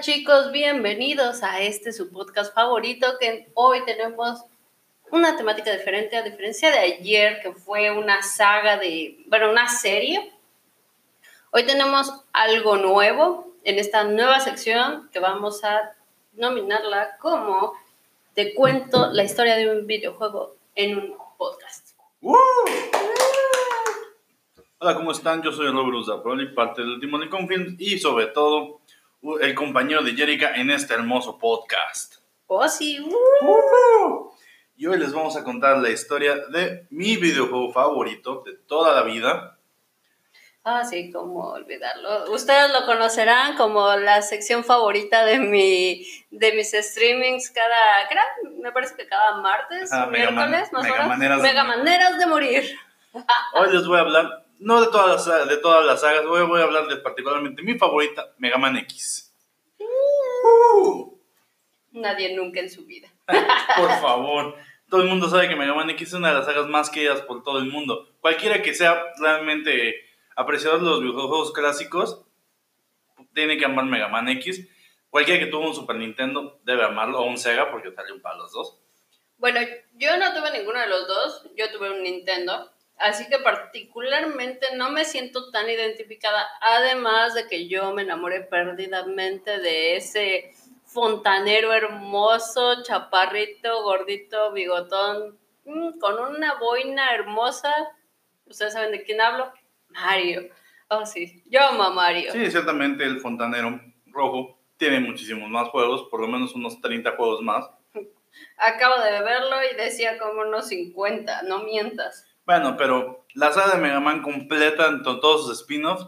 Chicos, bienvenidos a este su podcast favorito que hoy tenemos una temática diferente a diferencia de ayer que fue una saga de, bueno, una serie. Hoy tenemos algo nuevo en esta nueva sección que vamos a nominarla como Te cuento la historia de un videojuego en un podcast. Hola, ¿cómo están? Yo soy Robert Zaproli, parte del Timón de Confilms y sobre todo el compañero de Jerica en este hermoso podcast. Oh, sí. Y hoy les vamos a contar la historia de mi videojuego favorito de toda la vida. Ah, sí, cómo olvidarlo. Ustedes lo conocerán como la sección favorita de mi de mis streamings cada, me parece que cada martes, miércoles, más o menos. Mega maneras de morir. Hoy les voy a hablar no de todas las, de todas las sagas, voy, voy a hablar de particularmente mi favorita, Mega Man X. Uh. Nadie nunca en su vida. por favor. Todo el mundo sabe que Mega Man X es una de las sagas más queridas por todo el mundo. Cualquiera que sea realmente apreciador de los videojuegos clásicos, tiene que amar Mega Man X. Cualquiera que tuvo un Super Nintendo debe amarlo, o un Sega, porque salió para los dos. Bueno, yo no tuve ninguno de los dos, yo tuve un Nintendo. Así que particularmente no me siento tan identificada, además de que yo me enamoré perdidamente de ese fontanero hermoso, chaparrito, gordito, bigotón, mm, con una boina hermosa. ¿Ustedes saben de quién hablo? Mario. Oh, sí, yo amo a Mario. Sí, ciertamente el fontanero rojo tiene muchísimos más juegos, por lo menos unos 30 juegos más. Acabo de verlo y decía como unos 50, no mientas. Bueno, pero la saga de Mega Man completa en todos sus spin-offs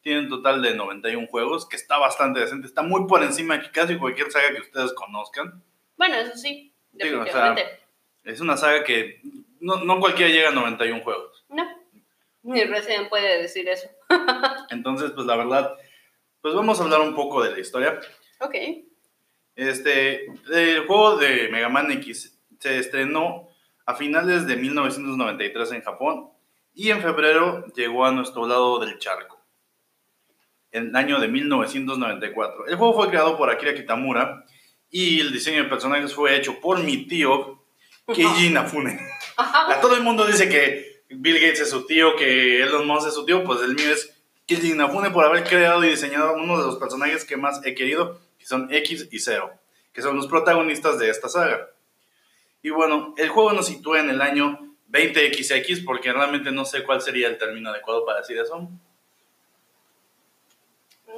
tiene un total de 91 juegos, que está bastante decente. Está muy por encima de casi cualquier saga que ustedes conozcan. Bueno, eso sí, definitivamente. es una saga que no, no, cualquiera llega a 91 juegos. No, ni recién puede decir eso. Entonces, pues la verdad, pues vamos a hablar un poco de la historia. Ok. Este, el juego de Mega Man X se estrenó a finales de 1993 en Japón y en febrero llegó a nuestro lado del charco, en el año de 1994. El juego fue creado por Akira Kitamura y el diseño de personajes fue hecho por mi tío, Keiji Inafune. A todo el mundo dice que Bill Gates es su tío, que Elon Musk es su tío, pues el mío es Keiji Inafune por haber creado y diseñado uno de los personajes que más he querido, que son X y Zero, que son los protagonistas de esta saga. Y bueno, el juego nos sitúa en el año 20XX, porque realmente no sé cuál sería el término adecuado para decir eso.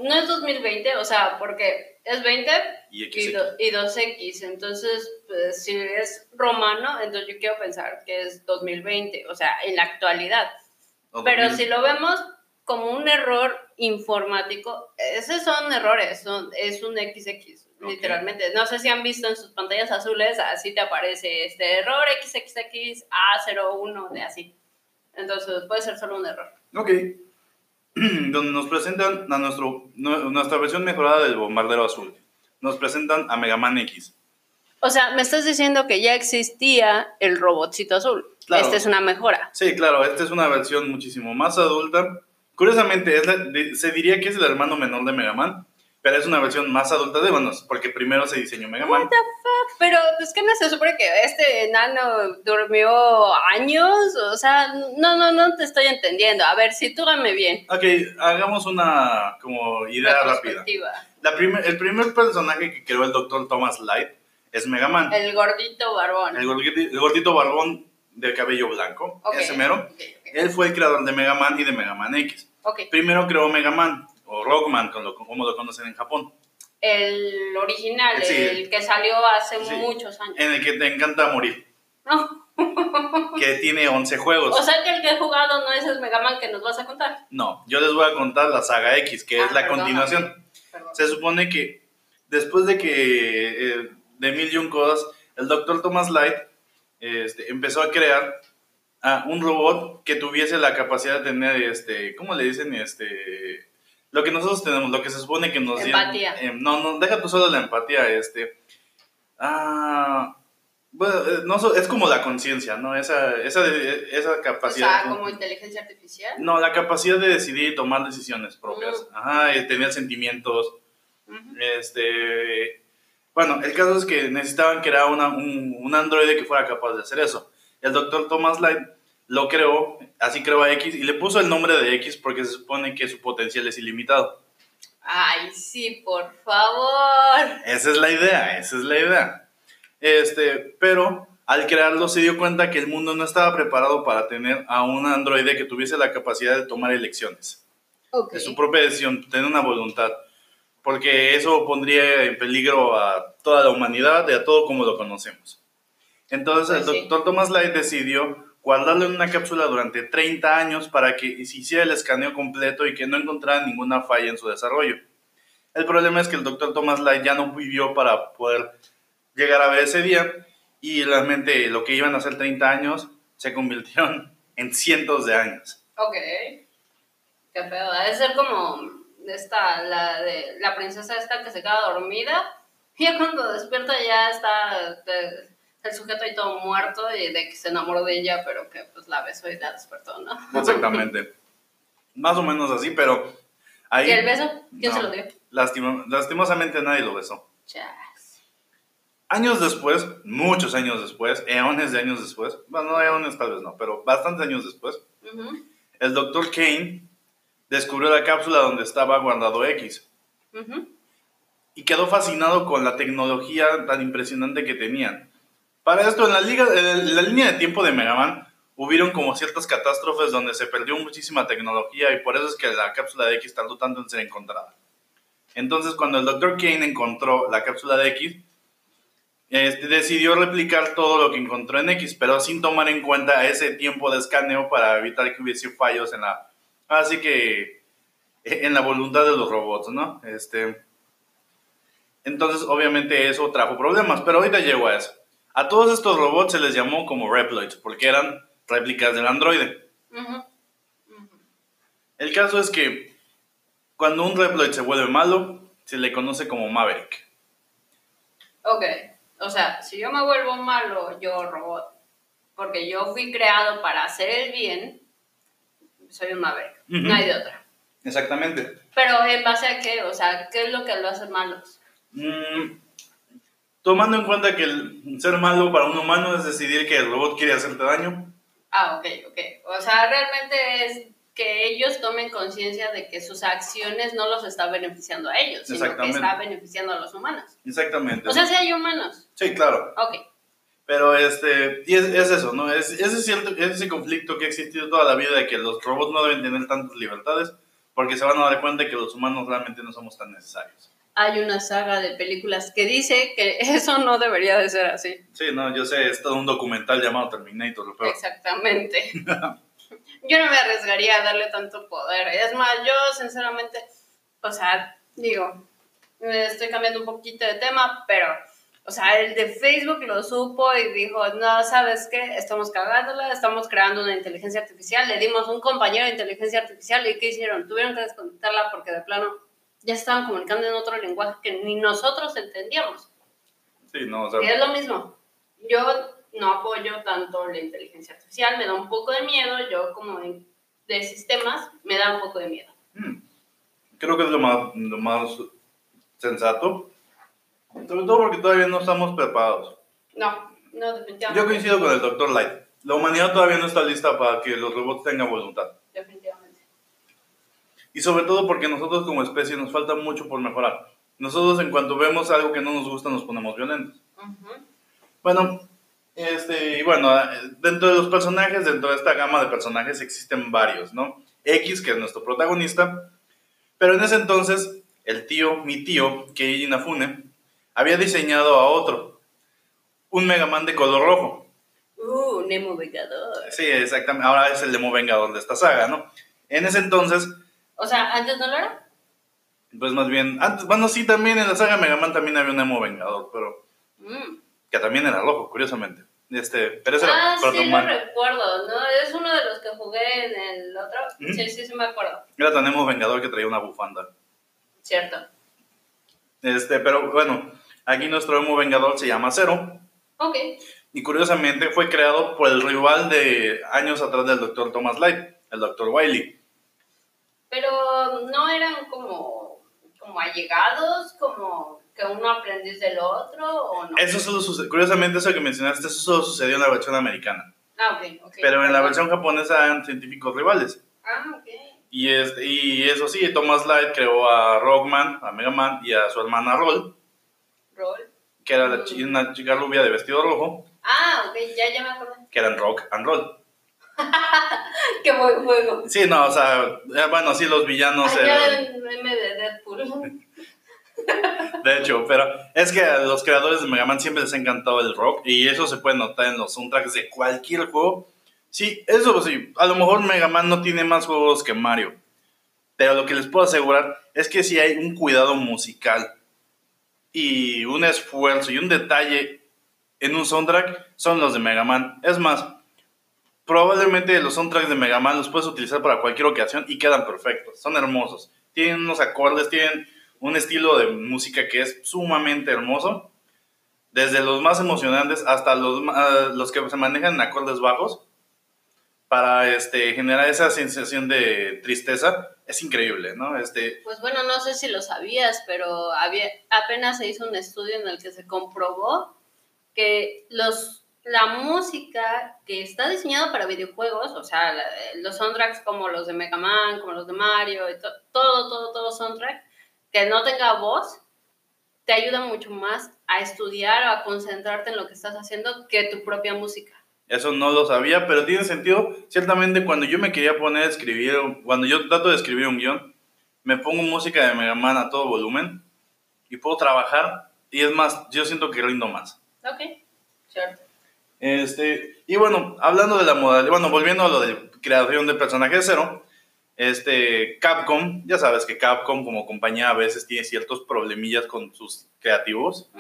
No es 2020, o sea, porque es 20 y, y, 2X. Entonces, pues, si es romano, entonces yo quiero pensar que es 2020, o sea, en la actualidad. Pero si lo vemos como un error informático, esos son errores, son, es un XX. Literalmente. No sé si han visto en sus pantallas azules, así te aparece este error XXX A01 de así. Entonces puede ser solo un error. Ok. Donde nos presentan a nuestro, nuestra versión mejorada del bombardero azul. Nos presentan a Mega Man X. O sea, me estás diciendo que ya existía el robotcito azul. Esta es una mejora. Sí, claro, esta es una versión muchísimo más adulta. Curiosamente, se diría que es el hermano menor de Mega Man, pero es una versión más adulta de bueno, porque primero se diseñó Mega Man. What the fuck? Pero, pues, ¿qué no se supone que este enano durmió años? O sea, no, no, no te estoy entendiendo. A ver, sitúame bien. Ok, hagamos una, como, idea rápida. La primer, el primer personaje que creó el doctor Thomas Light es Mega Man. El gordito barbón. El gordito, el gordito barbón de cabello blanco, ese mero. Él fue el creador de Mega Man y de Mega Man X. Primero creó Mega Man o Rockman, como lo conocen en Japón. El original, el que salió hace muchos años. En el que te encanta morir. No. que tiene 11 juegos. O sea que el que he jugado no es el Mega Man que nos vas a contar. No, yo les voy a contar la saga X, que es ah, la continuación. Se supone que después de que eh, de mil y un cosas, el doctor Thomas Light este, empezó a crear a un robot que tuviese la capacidad de tener, este, ¿cómo le dicen? Este, lo que nosotros tenemos, lo que se supone que nos... Empatía. Eh, no, no, deja tú solo la empatía, este... Ah, bueno, eh, no, es como la conciencia, ¿no? Esa, esa, esa capacidad... O sea, como inteligencia artificial. No, la capacidad de decidir y tomar decisiones propias. Mm. Ajá, y tener sentimientos. Este, bueno, el caso es que necesitaban crear una, un, un androide que fuera capaz de hacer eso. El doctor Thomas Light lo creó, así creó a X y le puso el nombre de X porque se supone que su potencial es ilimitado. Ay, sí, por favor. Esa es la idea, esa es la idea. Este, pero al crearlo se dio cuenta que el mundo no estaba preparado para tener a un androide que tuviese la capacidad de tomar elecciones. Okay. De su propia decisión, tener una voluntad. Porque eso pondría en peligro a toda la humanidad y a todo como lo conocemos. Entonces el pues doctor Thomas Light decidió guardarlo en una cápsula durante 30 años para que se hiciera el escaneo completo y que no encontrara ninguna falla en su desarrollo. El problema es que el doctor Thomas Light ya no vivió para poder llegar a ver ese día y realmente lo que iban a ser 30 años se convirtieron en cientos de años. Ok. Qué pedo. Debe ser como esta, la princesa esta que se queda dormida y cuando despierta ya está el sujeto ahí todo muerto y de que se enamoró de ella, pero que pues la besó y la despertó, ¿no? Exactamente. Más o menos así, pero ahí... ¿Y el beso? ¿Quién se lo dio? lastimosamente nadie lo besó. Años después, muchos años después, eones de años después, bueno, no eones tal vez no, pero bastantes años después, el doctor Kane descubrió la cápsula donde estaba guardado X. Y quedó fascinado con la tecnología tan impresionante que tenían. Para esto, en la, liga, en la línea de tiempo de Mega Man, hubieron como ciertas catástrofes donde se perdió muchísima tecnología y por eso es que la cápsula de X tardó tanto en ser encontrada. Entonces, cuando el Dr. Kane encontró la cápsula de X, este, decidió replicar todo lo que encontró en X, pero sin tomar en cuenta ese tiempo de escaneo para evitar que hubiese fallos en la... Así que en la voluntad de los robots, ¿no? Este, entonces, obviamente eso trajo problemas, pero ahorita llego a eso. A todos estos robots se les llamó como Reploids, porque eran réplicas del androide. El caso es que cuando un Reploid se vuelve malo, se le conoce como Maverick. Ok. O sea, si yo me vuelvo malo, yo robot, porque yo fui creado para hacer el bien, soy un Maverick. No hay de otra. Exactamente. Pero en base a qué? O sea, ¿qué es lo que lo hace malos? Mm, tomando en cuenta que el ser malo para un humano es decidir que el robot quiere hacerte daño. Ah, ok, ok. O sea, realmente es que ellos tomen conciencia de que sus acciones no los está beneficiando a ellos, sino que está beneficiando a los humanos. Exactamente. O sea, si hay humanos. Sí, claro. Ok. Pero este, y es, eso, ¿no? Es, ese, cierto, ese conflicto que ha existido toda la vida de que los robots no deben tener tantas libertades porque se van a dar cuenta de que los humanos realmente no somos tan necesarios. Hay una saga de películas que dice que eso no debería de ser así. Sí, no, yo sé, es todo un documental llamado Terminator. Pero... Exactamente. yo no me arriesgaría a darle tanto poder. Es más, yo sinceramente, o sea, digo, estoy cambiando un poquito de tema, pero, o sea, el de Facebook lo supo y dijo, no, ¿sabes qué? Estamos cagándola, estamos creando una inteligencia artificial, le dimos un compañero de inteligencia artificial y ¿qué hicieron? Tuvieron que desconectarla porque de plano ya estaban comunicando en otro lenguaje que ni nosotros entendíamos. Sí, no, o sea... Y es lo mismo. Yo no apoyo tanto la inteligencia artificial, me da un poco de miedo, yo como de, sistemas, me da un poco de miedo. Hmm. Creo que es lo más, lo más sensato, sobre todo porque todavía no estamos preparados. No, no, definitivamente. Yo coincido con el doctor Light. La humanidad todavía no está lista para que los robots tengan voluntad. Y sobre todo porque nosotros como especie nos falta mucho por mejorar. Nosotros en cuanto vemos algo que no nos gusta nos ponemos violentos. Bueno, este, y bueno, dentro de los personajes, dentro de esta gama de personajes existen varios, ¿no? X, que es nuestro protagonista, pero en ese entonces, el tío, mi tío, Keiji Inafune, había diseñado a otro, un Mega Man de color rojo. Uh, Nemo Vengador. Sí, exactamente, ahora es el Nemo Vengador de esta saga, ¿no? En ese entonces... O sea, ¿antes no lo era? Pues más bien, antes, bueno, sí, también en la saga Mega Man también había un Nemo Vengador, pero... Mm que también era rojo, curiosamente. Este, pero ese ah, sí, lo recuerdo, ¿no? Es uno de los que jugué en el otro. Sí, sí, sí me acuerdo. Era tenemos Vengador que traía una bufanda. Cierto. Este, pero bueno, aquí nuestro Emo Vengador se llama Zero. Ok. Y curiosamente fue creado por el rival de años atrás del Dr. Thomas Light, el Dr. Wiley. Pero no eran como como allegados, como que uno aprendiz del otro, o no? Eso solo sucede, curiosamente eso que mencionaste, eso solo sucedió en la versión americana. Ah, ok, ok. Pero en la versión japonesa eran científicos rivales. Ah, ok. Y, este, y eso sí, Thomas Light creó a Rockman, a Mega Man y a su hermana Roll. Roll. Que era la chi- una chica rubia de vestido rojo, Ah, ok, ya, ya me acuerdo. que eran Rock and Roll. Qué buen juego. Sí, no, o sea, eh, bueno, sí, los villanos eran, el meme de Deadpool. de hecho, pero es que a los creadores de Mega Man siempre les ha encantado el rock y eso se puede notar en los soundtracks de cualquier juego. Sí, eso sí, a lo mejor Mega Man no tiene más juegos que Mario, pero lo que les puedo asegurar es que si hay un cuidado musical y un esfuerzo y un detalle en un soundtrack, son los de Mega Man. Es más, probablemente los soundtracks de Mega Man los puedes utilizar para cualquier ocasión y quedan perfectos, son hermosos. Tienen unos acordes, tienen un estilo de música que es sumamente hermoso, desde los más emocionantes hasta los, ma- los que se manejan en acordes bajos, para este, generar esa sensación de tristeza, es increíble, ¿no? Este, Pues bueno, no sé si lo sabías, pero apenas se hizo un estudio en el que se comprobó que los, la música que está diseñada para videojuegos, o sea, la- los soundtracks como los de Mega Man, como los de Mario, to- todo, todo, todo soundtrack, que no tenga voz, te ayuda mucho más a estudiar o a concentrarte en lo que estás haciendo que tu propia música. Eso no lo sabía, pero tiene sentido. Ciertamente, cuando yo me quería poner a escribir, cuando yo trato de escribir un guion, me pongo música de Mega Man a todo volumen y puedo trabajar. Y es más, yo siento que rindo más. Ok, cierto. Este, y bueno, hablando de la modalidad, bueno, volviendo a lo de creación de personaje de cero, este, Capcom, ya sabes que Capcom como compañía a veces tiene ciertos problemillas con sus creativos.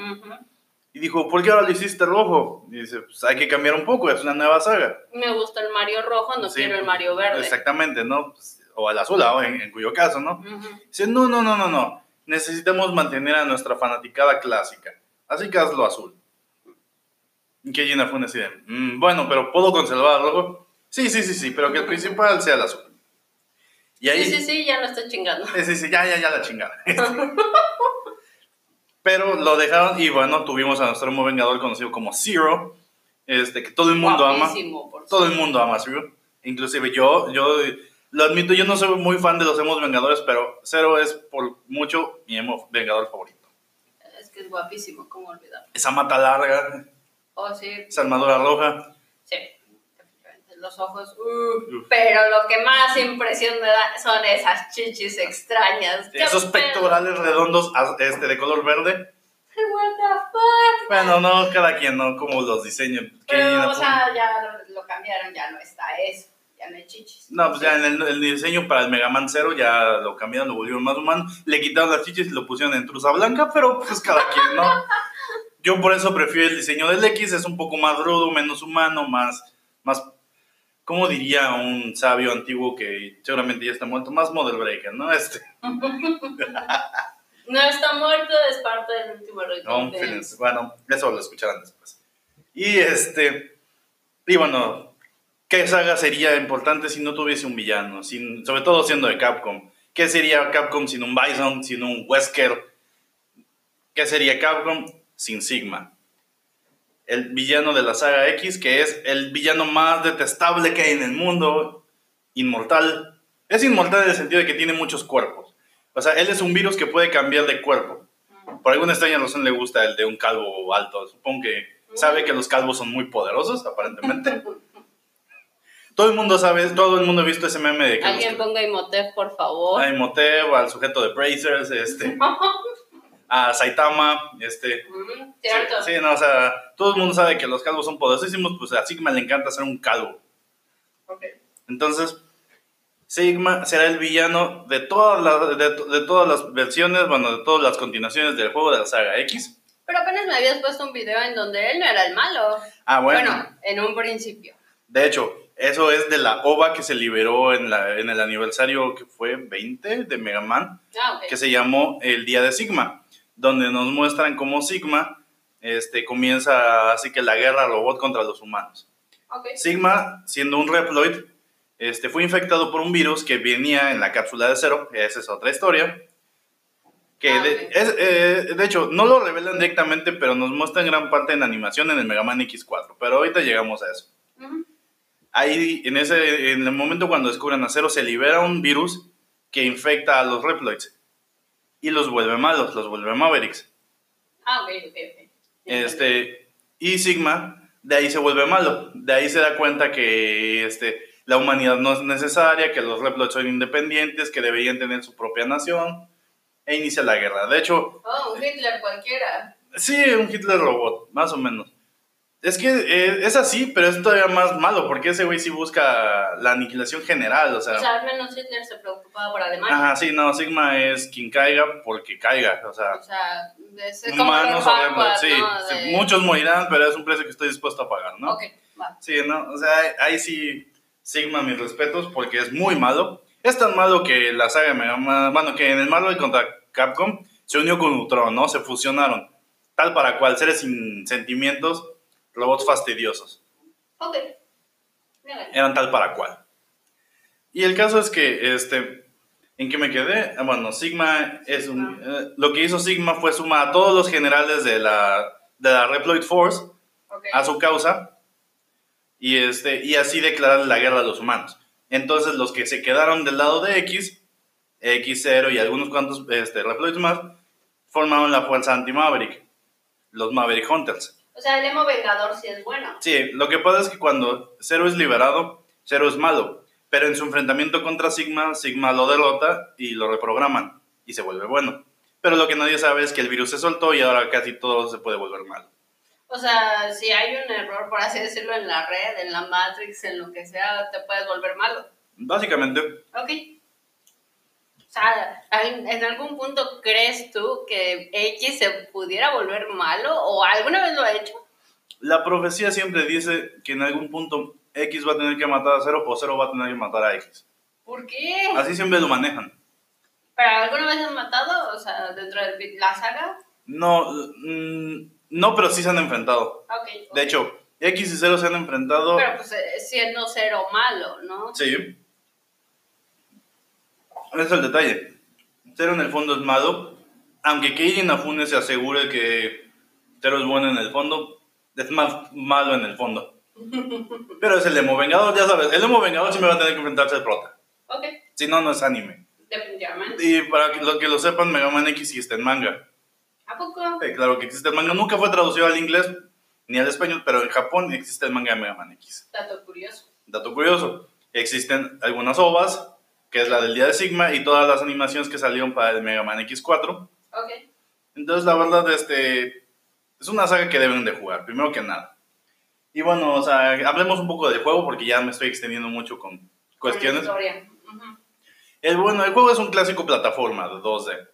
Y dijo, ¿por qué ahora lo hiciste rojo? Y dice, pues hay que cambiar un poco, es una nueva saga. Me gusta el Mario rojo, no Sí, quiero el Mario verde. Exactamente, ¿no? Pues, o al azul, ¿no? en, en cuyo caso, ¿no? Dice, no, no, no, no, no. Necesitamos mantener a nuestra fanaticada clásica. Así que hazlo azul. Que Gina fue así de, "Mm, bueno, pero ¿puedo conservar el rojo? Sí, sí, sí, sí, pero que el principal sea el azul. Y ahí, Sí, sí, sí, ya lo estoy chingando. Sí, sí, sí, ya, ya, ya la chingada. Pero lo dejaron y bueno, tuvimos a nuestro nuevo vengador conocido como Zero, este, que todo el mundo ama. Guapísimo, por Todo el cierto. mundo ama Zero. Inclusive yo, yo lo admito, yo no soy muy fan de los emos vengadores, pero Zero es por mucho mi emo vengador favorito. Es que es guapísimo, ¿cómo olvidar? Esa mata larga, Oh, sí, esa armadura roja. sí. Los ojos, uh, pero lo que más impresión me da son esas chichis extrañas. ¿Qué Esos pedo? pectorales redondos az- este, de color verde. What the fuck? Bueno, no, cada quien, ¿no? Como los diseños. que Pero, o sea, ya lo, lo cambiaron, ya no está eso, ya no hay chichis. No, pues ya en el, el diseño para el Mega Man Zero ya lo cambiaron, lo volvieron más humano. Le quitaron las chichis y lo pusieron en truza blanca, pero pues cada quien, ¿no? Yo por eso prefiero el diseño del X, es un poco más rudo, menos humano, más, más, ¿cómo diría un sabio antiguo que seguramente ya está muerto? Más Model Breaker, ¿no? Este, No está muerto, es parte del último no, de- bueno, eso lo escucharán después. Y este, y bueno, ¿qué saga sería importante si no tuviese un villano? Sin, sobre todo siendo de Capcom. ¿Qué sería Capcom sin un Bison, sin un Wesker? ¿Qué sería Capcom sin Sigma? El villano de la saga X, que es el villano más detestable que hay en el mundo, inmortal. Es inmortal en el sentido de que tiene muchos cuerpos. O sea, él es un virus que puede cambiar de cuerpo. Por alguna extraña razón le gusta el de un calvo alto. Supongo que sabe que los calvos son muy poderosos, aparentemente. Todo el mundo sabe, todo el mundo ha visto ese meme de que Alguien ponga Imhotep, por favor. a Imhotep, al sujeto de Brazers, este, a Saitama, este... Mm, Cierto. Sí, no, o sea, todo el mundo sabe que los calvos son poderosísimos, pues a Sigma le encanta ser un calvo. Ok. Entonces, Sigma será el villano de todas las, de, de todas las versiones, bueno, de todas las continuaciones del juego de la saga X. Pero apenas me habías puesto un video en donde él no era el malo. Ah, bueno. Bueno, en un principio. De hecho, eso es de la OVA que se liberó en, la, en el aniversario que fue 20 de Mega Man, Ah, que se llamó El Día de Sigma, donde nos muestran cómo Sigma este, comienza así que la guerra robot contra los humanos. Sigma, siendo un Reploid, este, fue infectado por un virus que venía en la cápsula de Zero, esa es otra historia. Que ah, de, es, eh, de hecho, no lo revelan directamente, pero nos muestran gran parte en animación en el Mega Man X4. Pero ahorita llegamos a eso. Ahí, en, ese, en el momento cuando descubren a Zero, se libera un virus que infecta a los Reploids. Y los vuelve malos, los vuelve Mavericks. Ah, ok, ok, ok. Este, y Sigma, de ahí se vuelve malo. De ahí se da cuenta que este, la humanidad no es necesaria, que los Reploids son independientes, que deberían tener su propia nación e inicia la guerra. De hecho... Oh, un Hitler cualquiera. Sí, un Hitler robot, más o menos. Es que eh, es así, pero es todavía más malo, porque ese güey sí busca la aniquilación general, o sea... O sea, al menos Hitler se preocupaba por Alemania. Ajá, sí, no, Sigma es quien caiga porque caiga, o sea... O sea, es como humanos sí, muchos morirán, pero es un precio que estoy dispuesto a pagar, ¿no? Ok, va. Sí, ¿no? O sea, ahí sí, Sigma, mis respetos, porque es muy malo. Es tan malo que la saga me llama... Bueno, que en el Marvel contra Capcom se unió con Ultron, ¿no? Se fusionaron. Tal para cual, seres sin sentimientos, robots fastidiosos. Ok. Eran tal para cual. Y el caso es que, este, ¿en qué me quedé? Ah, bueno, Sigma es un... Eh, lo que hizo Sigma fue sumar a todos los generales de la, de la Reploid Force a su causa y, este, y así declarar la guerra a los humanos. Entonces los que se quedaron del lado de X, X0 y algunos cuantos este, Reploids más, formaron la fuerza anti-Maverick, los Maverick Hunters. O sea, el emo vengador sí es bueno. Sí, lo que pasa es que cuando Zero es liberado, Zero es malo. Pero en su enfrentamiento contra Sigma, Sigma lo derrota y lo reprograman. Y se vuelve bueno. Pero lo que nadie sabe es que el virus se soltó y ahora casi todo se puede volver malo. O sea, si hay un error, por así decirlo, en la red, en la Matrix, en lo que sea, te puedes volver malo. Básicamente. Ok. O sea, ¿en algún punto crees tú que X se pudiera volver malo o alguna vez lo ha hecho? La profecía siempre dice que en algún punto X va a tener que matar a Cero o Cero va a tener que matar a X. ¿Por qué? Así siempre lo manejan. ¿Pero alguna vez han matado? O sea, dentro de la saga. No, mm, no, pero sí se han enfrentado. Okay, De hecho, X y Cero se han enfrentado. Pero pues eh, siendo Cero malo, ¿no? Sí. Ese es el detalle. Zero en el fondo es malo, aunque Keiji Inafune se asegure que Zero es bueno en el fondo, es más malo en el fondo. Pero es el Emo Vengador, ya sabes, el Emo Vengador me va a tener que enfrentarse al prota. Ok. Si no, no es anime. Definitivamente. Y para que, lo que lo sepan, Mega Man X está en manga. ¿A poco? claro que existe el manga. Nunca fue traducido al inglés ni al español, pero en Japón existe el manga de Mega Man X. Dato curioso. Dato curioso. Existen algunas ovas que es la del día de Sigma, y todas las animaciones que salieron para el Mega Man X4. Ok. Entonces, la verdad, este, es una saga que deben de jugar, primero que nada. Y bueno, o sea, hablemos un poco del juego porque ya me estoy extendiendo mucho con cuestiones. el, bueno, el juego es un clásico plataforma de 2D.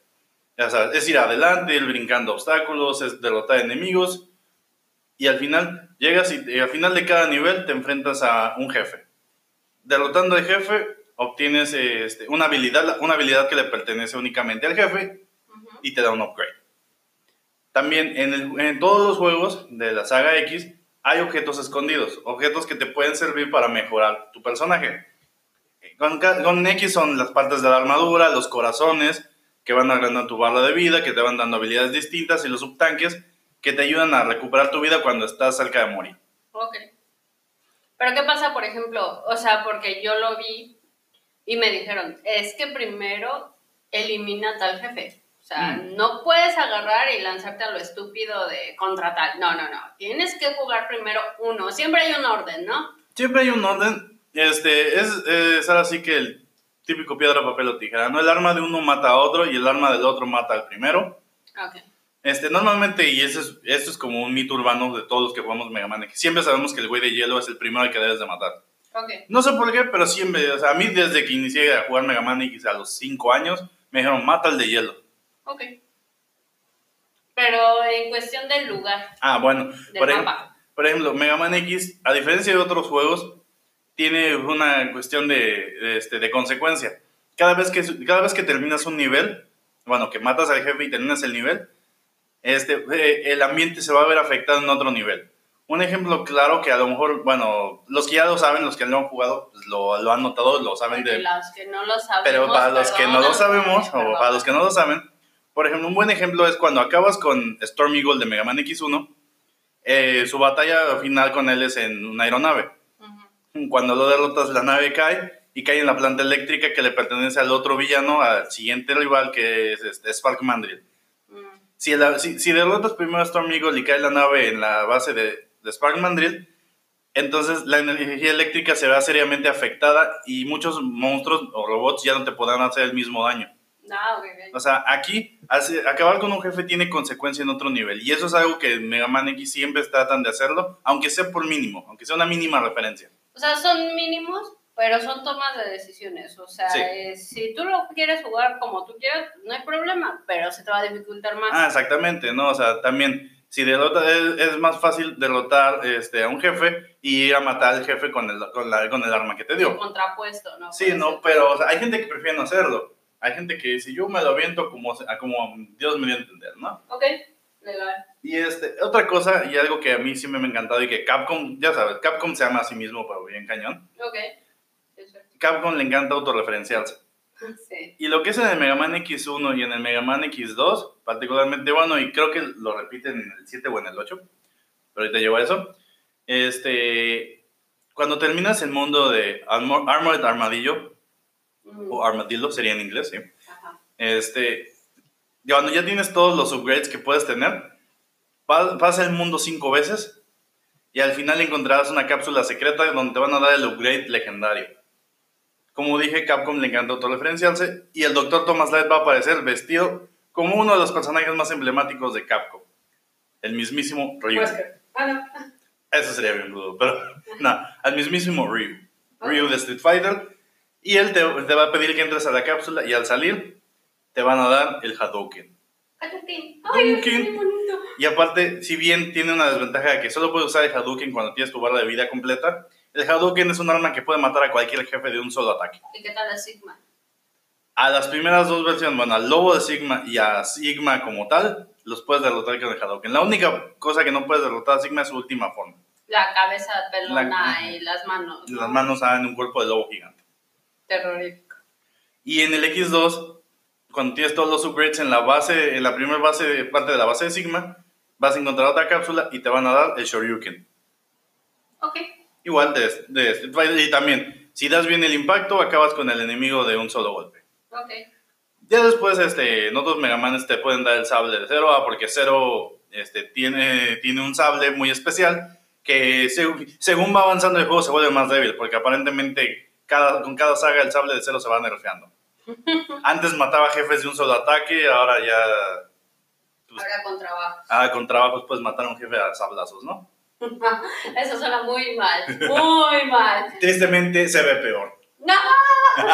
Ya sabes, es ir adelante, ir brincando obstáculos, es derrotar enemigos. Y al final, llegas y al final de cada nivel te enfrentas a un jefe. Derrotando al jefe, obtienes este, una, habilidad, una habilidad que le pertenece únicamente al jefe y te da un upgrade. También en, en, todos los juegos de la saga X hay objetos escondidos, objetos que te pueden servir para mejorar tu personaje. Con, con X son las partes de la armadura, los corazones que van agrandando tu barra de vida, que te van dando habilidades distintas y los subtanques que te ayudan a recuperar tu vida cuando estás cerca de morir. Ok. Pero ¿qué pasa, por ejemplo? O sea, porque yo lo vi y me dijeron, es que primero elimina tal jefe. O sea, mm. no puedes agarrar y lanzarte a lo estúpido de contra tal. No, no, no. Tienes que jugar primero uno. Siempre hay un orden, ¿no? Siempre hay un orden. Este, es, es ahora sí que el típico piedra, papel o tijera, ¿no? El arma de uno mata a otro y el arma del otro mata al primero. Ok. Este, normalmente, y eso es, esto es como un mito urbano de todos los que jugamos Mega Man, que siempre sabemos que el güey de hielo es el primero al que debes de matar. No sé por qué, pero siempre, o sea, a mí desde que inicié a jugar Mega Man X a los 5 años, me dijeron, mata al de hielo. Ok. Pero en cuestión del lugar. Ah, bueno. Por, ejemplo, por ejemplo, Mega Man X, a diferencia de otros juegos, tiene una cuestión de, este, de consecuencia. Cada vez, que, cada vez que terminas un nivel, bueno, que matas al jefe y terminas el nivel, este, eh, el ambiente se va a ver afectado en otro nivel. Un ejemplo claro que a lo mejor, bueno, los que ya lo saben, los que lo han jugado, pues lo, lo han notado, lo saben de... Los que no lo saben. Pero para los que no lo sabemos, o para los que no lo saben, Por ejemplo, un buen ejemplo es cuando acabas con Storm Eagle de Mega Man X1, eh, su batalla final con él es en una aeronave. Cuando lo derrotas, la nave cae y cae en la planta eléctrica que le pertenece al otro villano, al siguiente rival que es este, Spark Mandrill. Mm. Si, si, derrotas primero a Storm Eagle y cae la nave en la base de, de Spark Mandrill, entonces la energía eléctrica se ve seriamente afectada y muchos monstruos o robots ya no te podrán hacer el mismo daño. Ah, o sea, aquí acabar con un jefe tiene consecuencia en otro nivel. Y eso es algo que Mega Man X siempre tratan de hacerlo, aunque sea por mínimo, aunque sea una mínima referencia. O sea, son mínimos, pero son tomas de decisiones. O sea, eh, si tú lo quieres jugar como tú quieras, no hay problema, pero se te va a dificultar más. Ah, exactamente, ¿no? O sea, también si derrota, es, más fácil derrotar este, a un jefe y ir a matar al jefe con el, con, la, con el arma que te dio. contrapuesto, ¿no? Sí, no, pero o sea, hay gente que prefiere no hacerlo. Hay gente que dice, yo me lo aviento como, como Dios me dio a entender, ¿no? Ok, legal. Y este, otra cosa, y algo que a mí siempre me ha encantado y que Capcom, ya sabes, Capcom se llama a sí mismo, pero bien cañón. Ok. Capcom le encanta autorreferenciarse. Sí. Y lo que es en el Mega Man X1 y en el Mega Man X2, particularmente bueno, y creo que lo repiten en el 7 o en el 8, pero ahorita llevo a eso. Este, cuando terminas el mundo de Armored Armadillo, o Armadillo sería en inglés, ¿sí? Este, cuando ya tienes todos los upgrades que puedes tener, pasa el mundo cinco veces y al final encontrarás una cápsula secreta donde te van a dar el upgrade legendario. Como dije, Capcom le encanta autorreferenciarse y el Dr. Thomas Light va a aparecer vestido como uno de los personajes más emblemáticos de Capcom. El mismísimo Ryu. Ah, Eso sería bien rudo, pero no, al mismísimo Ryu. Ryu de Street Fighter y él te, va a pedir que entres a la cápsula y al salir te van a dar el Hadouken. Hadouken. Ay, bonito. Y aparte, si bien tiene una desventaja de que solo puedes usar el Hadouken cuando tienes tu barra de vida completa, el Hadouken es un arma que puede matar a cualquier jefe de un solo ataque. ¿Y qué tal a Sigma? A las primeras dos versiones, bueno, al lobo de Sigma y a Sigma como tal, los puedes derrotar con el Hadouken. La única cosa que no puedes derrotar a Sigma es su última forma. La cabeza pelona y las manos. Las manos en un cuerpo de lobo gigante. Terrorífico. Y en el X2, cuando tienes todos los upgrades en la base, en la primera base, parte de la base de Sigma, vas a encontrar otra cápsula y te van a dar el Shoryuken. Ok. Igual de, de Y también, si das bien el impacto, acabas con el enemigo de un solo golpe. Ok. Ya después, este, en otros Megamanes te pueden dar el sable de Zero A, porque Zero este, tiene, tiene un sable muy especial que según va avanzando el juego se vuelve más débil, porque aparentemente cada, con cada saga el sable de cero se va nerfeando. Antes mataba jefes de un solo ataque, ahora ya... Pues, ahora con trabajo. Ah, con trabajos puedes matar a un jefe a sablazos, ¿no? Eso suena muy mal, muy mal. Tristemente se ve peor. ¡No!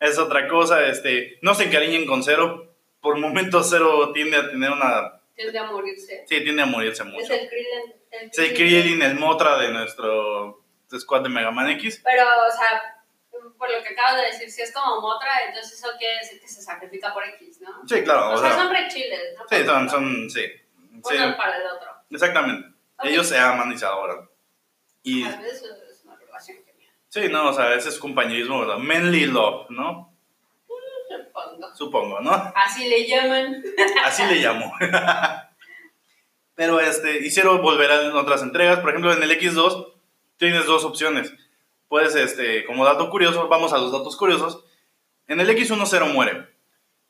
es otra cosa, este, no se encariñen con Cero. Por momentos Cero tiende a tener una... Tiende a morirse. Sí, tiende a morirse mucho. Es el Krillin. El el Krillin, el Motra de nuestro squad de Mega Man X. Pero, o sea, por lo que acabas de decir, si es como Motra, entonces eso quiere decir que se sacrifica por X, ¿no? Sí, claro. O, sea, son re chiles, ¿no? Sí, son, son, sí. Uno para el otro. Exactamente. Ellos se aman y se adoran. Y... A veces es una relación genial. Sí, no, o sea, ese es compañerismo, ¿verdad? Manly love, ¿no? Supongo. Supongo, ¿no? Así le llaman. Así le llamo. Pero este, hicieron volver a otras entregas. Por ejemplo, en el X2 tienes dos opciones. Puedes, este, como dato curioso, vamos a los datos curiosos. En el X1 Zero muere.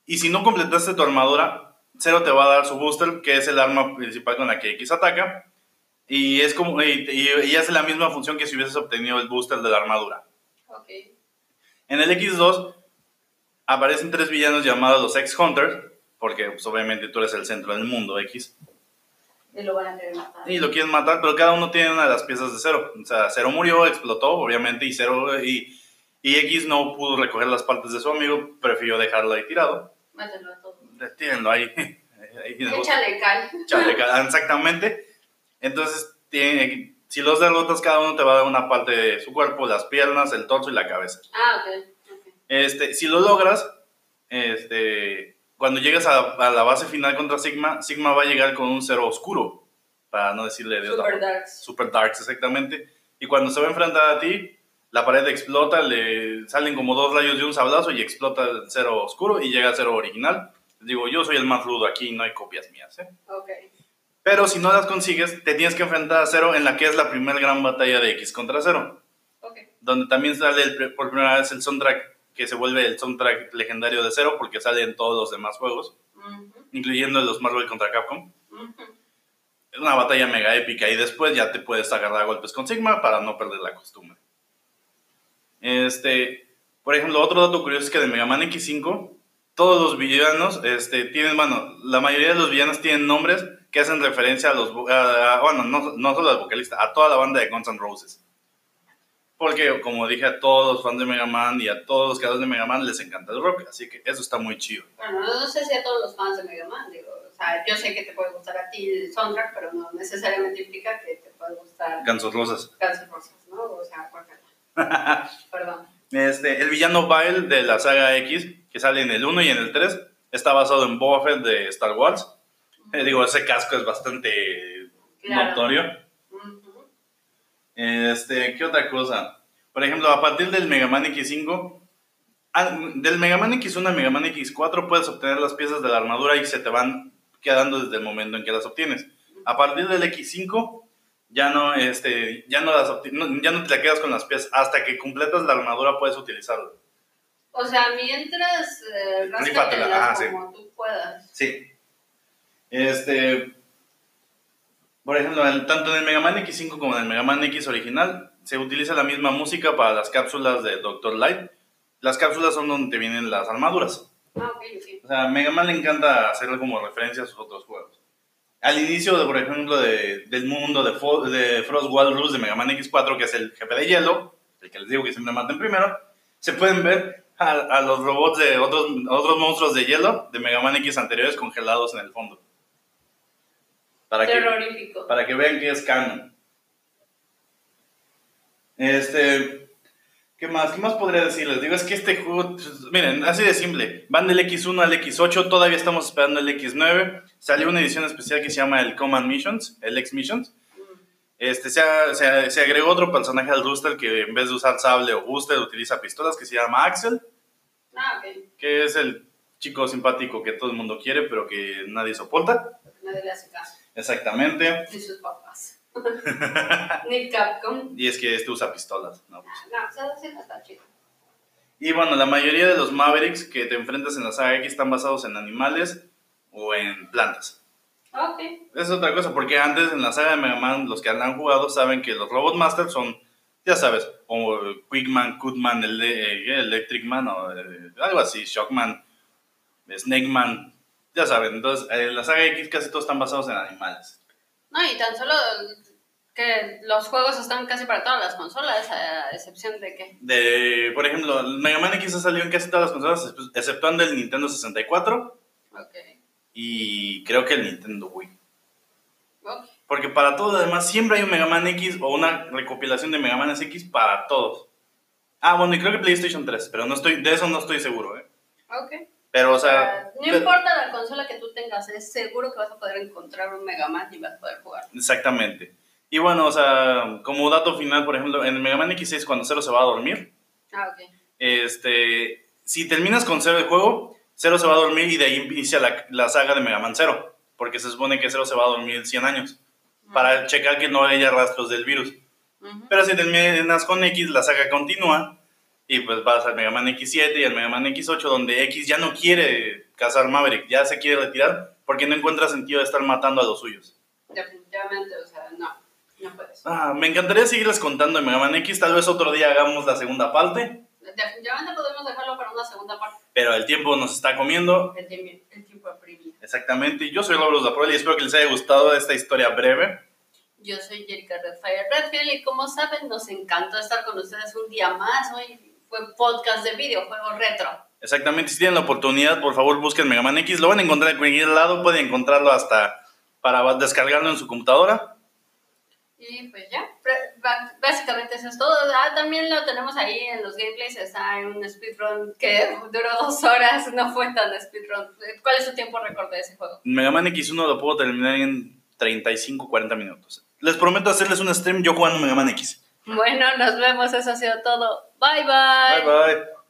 Y si no completaste tu armadura, Zero te va a dar su booster, que es el arma principal con la que X ataca. Y es como y, hace la misma función que si hubieses obtenido el booster de la armadura. Okay. En el X2 aparecen tres villanos llamados los X-Hunters, porque pues, obviamente tú eres el centro del mundo X. Y lo van a querer matar. Y lo quieren matar, pero cada uno tiene una de las piezas de Cero. O sea, Cero murió, explotó, obviamente, y Cero y, y X no pudo recoger las partes de su amigo, prefirió dejarlo ahí tirado. Mátenlo a todos. Tírenlo ahí. Échale cal. Échale cal, exactamente. Entonces, tiene, si los derrotas, cada uno te va a dar una parte de su cuerpo, las piernas, el torso y la cabeza. Ah, ok. okay. Este, si lo logras, este, cuando llegues a, la base final contra Sigma, Sigma va a llegar con un cero oscuro, para no decirle de Super Darks. Super Darks, exactamente. Y cuando se va a enfrentar a ti, la pared explota, le salen como dos rayos de un sablazo y explota el cero oscuro y llega al cero original. Digo, yo soy el más rudo aquí, no hay copias mías, ¿eh? Ok. Pero si no las consigues, te tienes que enfrentar a Zero en la que es la primera gran batalla de X contra Zero. Ok. Donde también sale el- por primera vez el soundtrack que se vuelve el soundtrack legendario de Zero porque sale en todos los demás juegos, Ujú, incluyendo los Marvel contra Capcom. ujú. Es una batalla mega épica y después ya te puedes agarrar a golpes con Sigma para no perder la costumbre. Este, por ejemplo, otro dato curioso es que de Mega Man X5, todos los villanos este, tienen, bueno, la mayoría de los villanos tienen nombres que hacen referencia a los, a- a- bueno, no, no solo al vocalista, a toda la banda de Guns N' Roses. Porque, como dije, a todos los fans de Mega Man y a todos los creadores de Mega Man les encanta el rock, así que eso está muy chido. Bueno, no sé si a todos los fans de Mega Man, digo, o sea, yo sé que te puede gustar a ti el soundtrack, pero no necesariamente implica que te puede gustar Roses. Guns N' Roses, ¿no? O sea, cualquiera. Perdón. Este, el villano Vile de la saga X, que sale en el 1 y en el 3, está basado en Boba Fett de Star Wars. Eh, digo, ese casco es bastante Claro. notorio. Este, ¿qué otra cosa? Por ejemplo, a partir del Mega Man X5, ah, del Mega Man X1 al Mega Man X4 puedes obtener las piezas de la armadura y se te van quedando desde el momento en que las obtienes. A partir del X5 ya no, este, ya no, las no- ya no te la quedas con las piezas. Hasta que completas la armadura puedes utilizarla. O sea, mientras eh, Rífatela, sí. como tú puedas. Sí. Este. Por ejemplo, tanto en el Mega Man X5 como en el Mega Man X original, se utiliza la misma música para las cápsulas de Dr. Light. Las cápsulas son donde te vienen las armaduras. Ah, ok, ok. O sea, a Mega Man le encanta hacerle como referencia a sus otros juegos. Al inicio, de, por ejemplo, de- del mundo de, Fo- de Frost Walrus de Mega Man X4, que es el jefe de hielo, el que les digo que siempre maten primero, se pueden ver a, a los robots de otros, otros monstruos de hielo de Mega Man X anteriores congelados en el fondo. Para que, para que vean que es canon. Este, ¿qué más? ¿Qué más podría decirles? Digo, es que este juego, pues, miren, así de simple. Van del X1 al X8, todavía estamos esperando el X9. Salió una edición especial que se llama el Command Missions, el X Missions. Este, se, se, agregó otro personaje al Rooster que en vez de usar sable o booster utiliza pistolas que se llama Axel, Ah, ok. que es el chico simpático que todo el mundo quiere pero que nadie soporta. Nadie le hace caso. Exactamente. Ni sus papás. Ni Capcom. Y es que este usa pistolas. ¿no? No, o sea, sí está chido. Y bueno, la mayoría de los Mavericks que te enfrentas en la saga X están basados en animales o en plantas. Ok. Esa es otra cosa, porque antes en la saga de Mega Man, los que han jugado saben que los Robot Masters son, ya sabes, como Quickman, Cutman, el, eh, Electric Man o eh, algo así, Shockman, Snake Man, ya saben. Entonces, en la saga X casi todos están basados en animales. No, y tan solo que los juegos están casi para todas las consolas, a excepción de que. De, por ejemplo, el Mega Man X ha salido en casi todas las consolas, exceptuando el Nintendo 64 Ok. y creo que el Nintendo Wii. Ok. Porque para todo lo demás siempre hay un Mega Man X o una recopilación de Mega Man X para todos. Ah, bueno, y creo que PlayStation 3, pero no estoy, de eso no estoy seguro, ¿eh? Ok. Pero, o sea, no importa la consola que tú tengas, es seguro que vas a poder encontrar un Mega Man y vas a poder jugar. exactamente. Y bueno, o sea, como dato final, por ejemplo, en el Mega Man X6 cuando Zero se va a dormir, Ah, ok. este, si terminas con Zero el juego, Zero se va a dormir y de ahí inicia la, la saga de Mega Man Zero, porque se supone que Zero se va a dormir 100 años, para checar que no haya rastros del virus. Ujú. Pero si terminas con X, la saga continúa y pues vas al Mega Man X7 y al Mega Man X8 donde X ya no quiere cazar Maverick, ya se quiere retirar porque no encuentra sentido de estar matando a los suyos. Definitivamente, o sea, no, no puedes. Ah, me encantaría seguirles contando de Mega Man X, tal vez otro día hagamos la segunda parte, Definitivamente podemos dejarlo para una segunda parte. pero el tiempo nos está comiendo. El tiempo, el tiempo apremia. Exactamente, yo soy Lobros Zaprol y espero que les haya gustado esta historia breve. Yo soy Jerica Redfire Redfield y como saben, nos encantó estar con ustedes un día más. Hoy fue podcast de videojuegos retro. Exactamente, si tienen la oportunidad, por favor busquen Mega Man X, lo van a encontrar en cualquier lado, pueden encontrarlo hasta para descargarlo en su computadora. Y pues ya, básicamente eso es todo. Ah, también lo tenemos ahí en los gameplays, está en un speedrun que duró dos horas, no fue tan speedrun. ¿Cuál es su tiempo récord de ese juego? Mega Man X1 lo puedo terminar en 35, 40 minutos. Les prometo hacerles un stream yo jugando Mega Man X. Bueno, nos vemos, eso ha sido todo. Bye bye. Bye bye.